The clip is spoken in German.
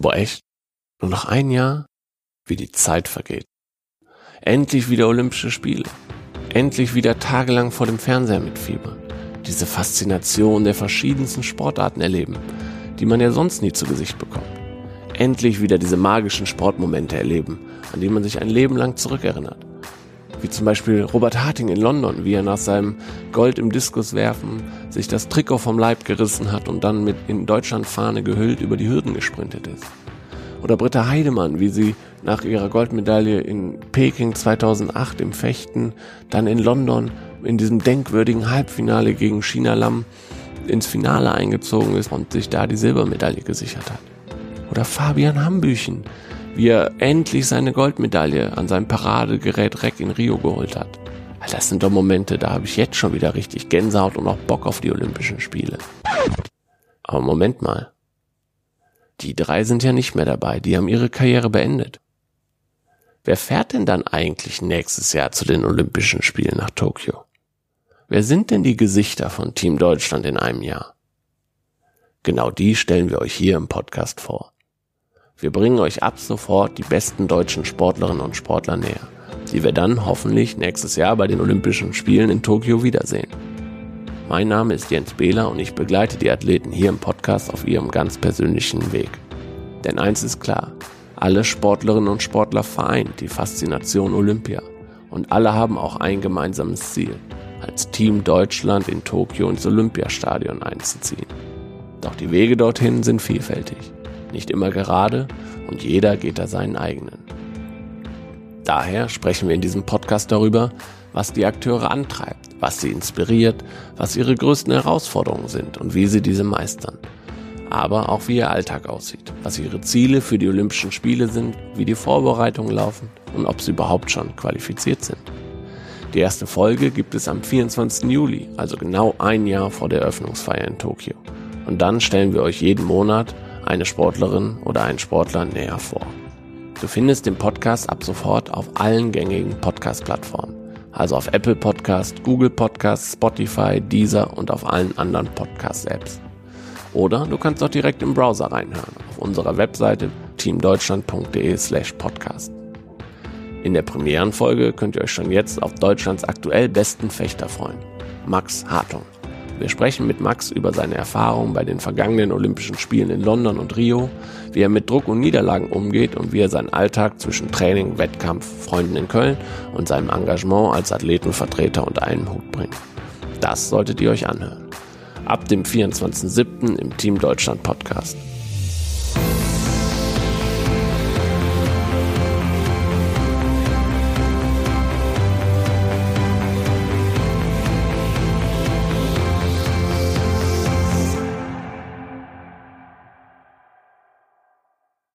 Boah, echt? Nur noch ein Jahr? Wie die Zeit vergeht. Endlich wieder Olympische Spiele. Endlich wieder tagelang vor dem Fernseher mitfiebern. Diese Faszination der verschiedensten Sportarten erleben, die man ja sonst nie zu Gesicht bekommt. Endlich wieder diese magischen Sportmomente erleben, an die man sich ein Leben lang zurückerinnert. Wie zum Beispiel Robert Harting in London, wie er nach seinem Gold im Diskus werfen sich das Trikot vom Leib gerissen hat und dann mit in Deutschland Fahne gehüllt über die Hürden gesprintet ist. Oder Britta Heidemann, wie sie nach ihrer Goldmedaille in Peking 2008 im Fechten, dann in London in diesem denkwürdigen Halbfinale gegen China Lam ins Finale eingezogen ist und sich da die Silbermedaille gesichert hat. Oder Fabian Hambüchen, wie er endlich seine Goldmedaille an seinem Paradegerät Reck in Rio geholt hat. Das sind doch Momente, da habe ich jetzt schon wieder richtig Gänsehaut und auch Bock auf die Olympischen Spiele. Aber Moment mal. Die drei sind ja nicht mehr dabei, die haben ihre Karriere beendet. Wer fährt denn dann eigentlich nächstes Jahr zu den Olympischen Spielen nach Tokio? Wer sind denn die Gesichter von Team Deutschland in einem Jahr? Genau die stellen wir euch hier im Podcast vor. Wir bringen euch ab sofort die besten deutschen Sportlerinnen und Sportler näher, die wir dann hoffentlich nächstes Jahr bei den Olympischen Spielen in Tokio wiedersehen. Mein Name ist Jens Behler und ich begleite die Athleten hier im Podcast auf ihrem ganz persönlichen Weg. Denn eins ist klar, alle Sportlerinnen und Sportler vereint die Faszination Olympia und alle haben auch ein gemeinsames Ziel, als Team Deutschland in Tokio ins Olympiastadion einzuziehen. Doch die Wege dorthin sind vielfältig nicht immer gerade und jeder geht da seinen eigenen. Daher sprechen wir in diesem Podcast darüber, was die Akteure antreibt, was sie inspiriert, was ihre größten Herausforderungen sind und wie sie diese meistern. Aber auch wie ihr Alltag aussieht, was ihre Ziele für die Olympischen Spiele sind, wie die Vorbereitungen laufen und ob sie überhaupt schon qualifiziert sind. Die erste Folge gibt es am 24. Juli, also genau ein Jahr vor der Eröffnungsfeier in Tokio. Und dann stellen wir euch jeden Monat eine Sportlerin oder einen Sportler näher vor. Du findest den Podcast ab sofort auf allen gängigen Podcast-Plattformen, also auf Apple Podcast, Google Podcast, Spotify, Deezer und auf allen anderen Podcast-Apps. Oder du kannst auch direkt im Browser reinhören, auf unserer Webseite teamdeutschland.de slash podcast. In der Premierenfolge könnt ihr euch schon jetzt auf Deutschlands aktuell besten Fechter freuen, Max Hartung. Wir sprechen mit Max über seine Erfahrungen bei den vergangenen Olympischen Spielen in London und Rio, wie er mit Druck und Niederlagen umgeht und wie er seinen Alltag zwischen Training, Wettkampf, Freunden in Köln und seinem Engagement als Athletenvertreter unter einen Hut bringt. Das solltet ihr euch anhören. Ab dem 24.07. im Team Deutschland Podcast.